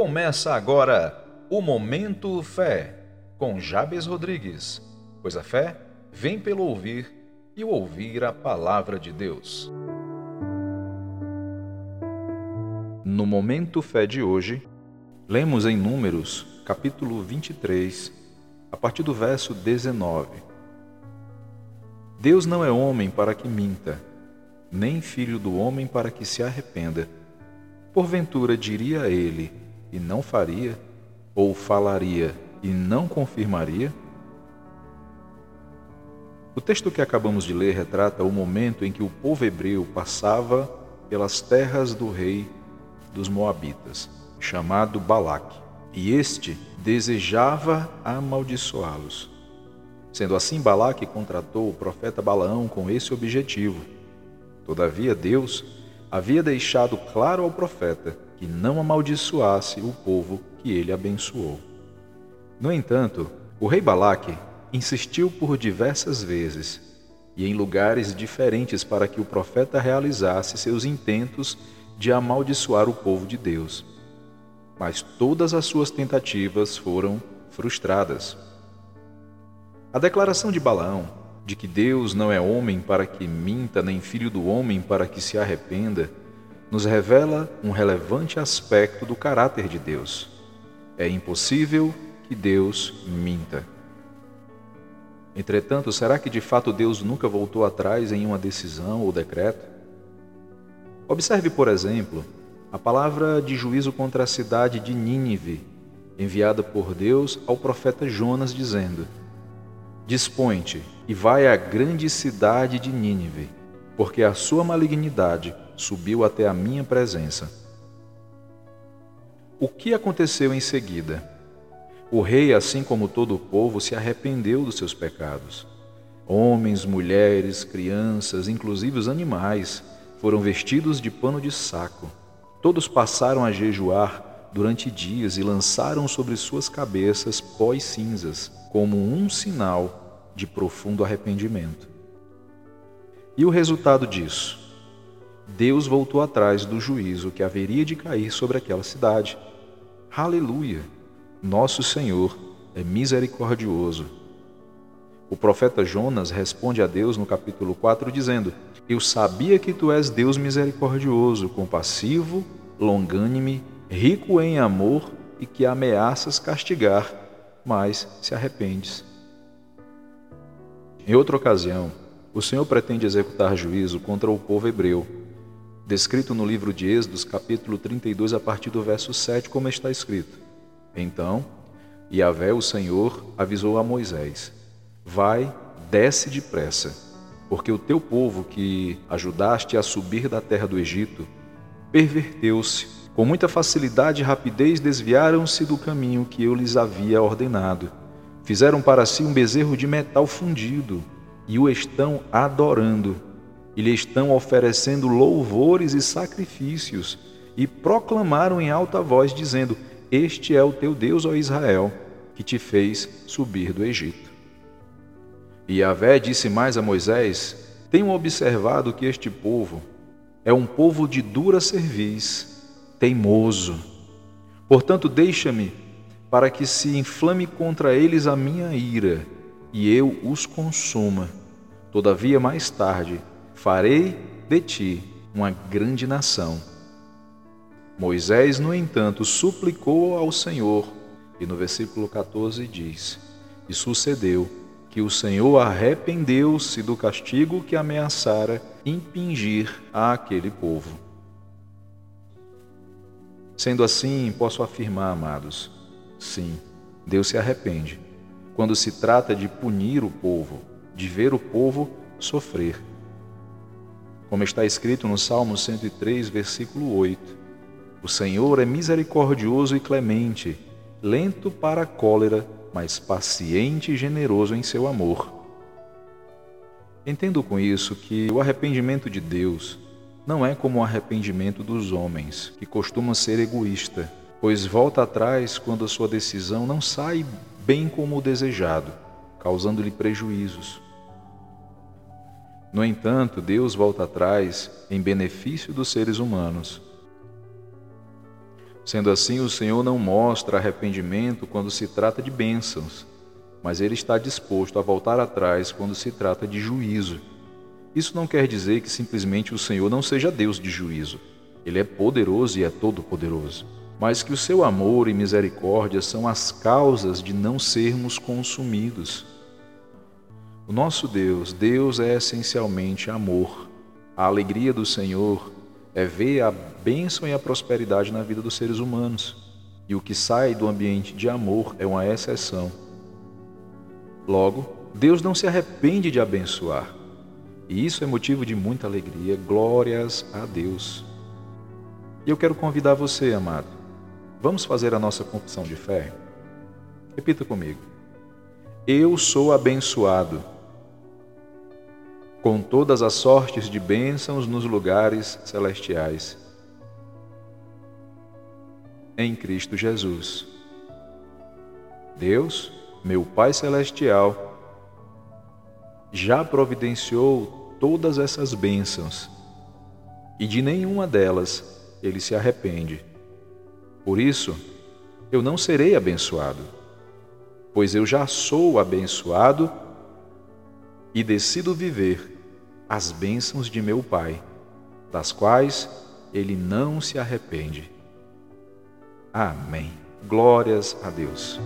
Começa agora o Momento Fé, com Jabes Rodrigues. Pois a fé vem pelo ouvir e ouvir a palavra de Deus. No Momento Fé de hoje, lemos em Números, capítulo 23, a partir do verso 19. Deus não é homem para que minta, nem filho do homem para que se arrependa. Porventura diria ele, e não faria, ou falaria e não confirmaria? O texto que acabamos de ler retrata o momento em que o povo hebreu passava pelas terras do rei dos Moabitas, chamado Balaque, e este desejava amaldiçoá-los. Sendo assim, Balaque contratou o profeta Balaão com esse objetivo. Todavia, Deus havia deixado claro ao profeta que não amaldiçoasse o povo que ele abençoou. No entanto, o rei Balaque insistiu por diversas vezes e em lugares diferentes para que o profeta realizasse seus intentos de amaldiçoar o povo de Deus. Mas todas as suas tentativas foram frustradas. A declaração de Balaão de que Deus não é homem para que minta, nem filho do homem para que se arrependa, nos revela um relevante aspecto do caráter de Deus. É impossível que Deus minta. Entretanto, será que de fato Deus nunca voltou atrás em uma decisão ou decreto? Observe, por exemplo, a palavra de juízo contra a cidade de Nínive, enviada por Deus ao profeta Jonas, dizendo: Dispõe-te e vai à grande cidade de Nínive, porque a sua malignidade subiu até a minha presença. O que aconteceu em seguida? O rei, assim como todo o povo, se arrependeu dos seus pecados. Homens, mulheres, crianças, inclusive os animais, foram vestidos de pano de saco. Todos passaram a jejuar durante dias e lançaram sobre suas cabeças pó e cinzas, como um sinal de profundo arrependimento. E o resultado disso? Deus voltou atrás do juízo que haveria de cair sobre aquela cidade. Aleluia! Nosso Senhor é misericordioso. O profeta Jonas responde a Deus no capítulo 4 dizendo: Eu sabia que tu és Deus misericordioso, compassivo, longânime, rico em amor e que ameaças castigar, mas se arrependes. Em outra ocasião, o Senhor pretende executar juízo contra o povo hebreu descrito no livro de Êxodos, capítulo 32, a partir do verso 7, como está escrito. Então, Yahvé, o Senhor, avisou a Moisés: Vai, desce depressa, porque o teu povo que ajudaste a subir da terra do Egito perverteu-se. Com muita facilidade e rapidez desviaram-se do caminho que eu lhes havia ordenado. Fizeram para si um bezerro de metal fundido e o estão adorando e lhe estão oferecendo louvores e sacrifícios, e proclamaram em alta voz, dizendo: Este é o teu Deus, ó Israel, que te fez subir do Egito. E Yahvé disse mais a Moisés: Tenho observado que este povo é um povo de dura cerviz, teimoso. Portanto, deixa-me para que se inflame contra eles a minha ira, e eu os consuma. Todavia, mais tarde, farei de ti uma grande nação. Moisés, no entanto, suplicou ao Senhor, e no versículo 14 diz: E sucedeu que o Senhor arrependeu-se do castigo que ameaçara impingir a aquele povo. Sendo assim, posso afirmar, amados, sim, Deus se arrepende quando se trata de punir o povo, de ver o povo sofrer como está escrito no Salmo 103, versículo 8. O Senhor é misericordioso e clemente, lento para a cólera, mas paciente e generoso em seu amor. Entendo com isso que o arrependimento de Deus não é como o arrependimento dos homens, que costuma ser egoísta, pois volta atrás quando a sua decisão não sai bem como o desejado, causando-lhe prejuízos. No entanto, Deus volta atrás em benefício dos seres humanos. Sendo assim, o Senhor não mostra arrependimento quando se trata de bênçãos, mas ele está disposto a voltar atrás quando se trata de juízo. Isso não quer dizer que simplesmente o Senhor não seja Deus de juízo. Ele é poderoso e é todo-poderoso. Mas que o seu amor e misericórdia são as causas de não sermos consumidos. O nosso Deus, Deus é essencialmente amor. A alegria do Senhor é ver a bênção e a prosperidade na vida dos seres humanos. E o que sai do ambiente de amor é uma exceção. Logo, Deus não se arrepende de abençoar. E isso é motivo de muita alegria. Glórias a Deus. E eu quero convidar você, amado. Vamos fazer a nossa confissão de fé? Repita comigo. Eu sou abençoado com todas as sortes de bênçãos nos lugares celestiais. Em Cristo Jesus. Deus, meu Pai Celestial, já providenciou todas essas bênçãos e de nenhuma delas ele se arrepende. Por isso, eu não serei abençoado, pois eu já sou abençoado e decido viver as bênçãos de meu Pai, das quais ele não se arrepende. Amém. Glórias a Deus.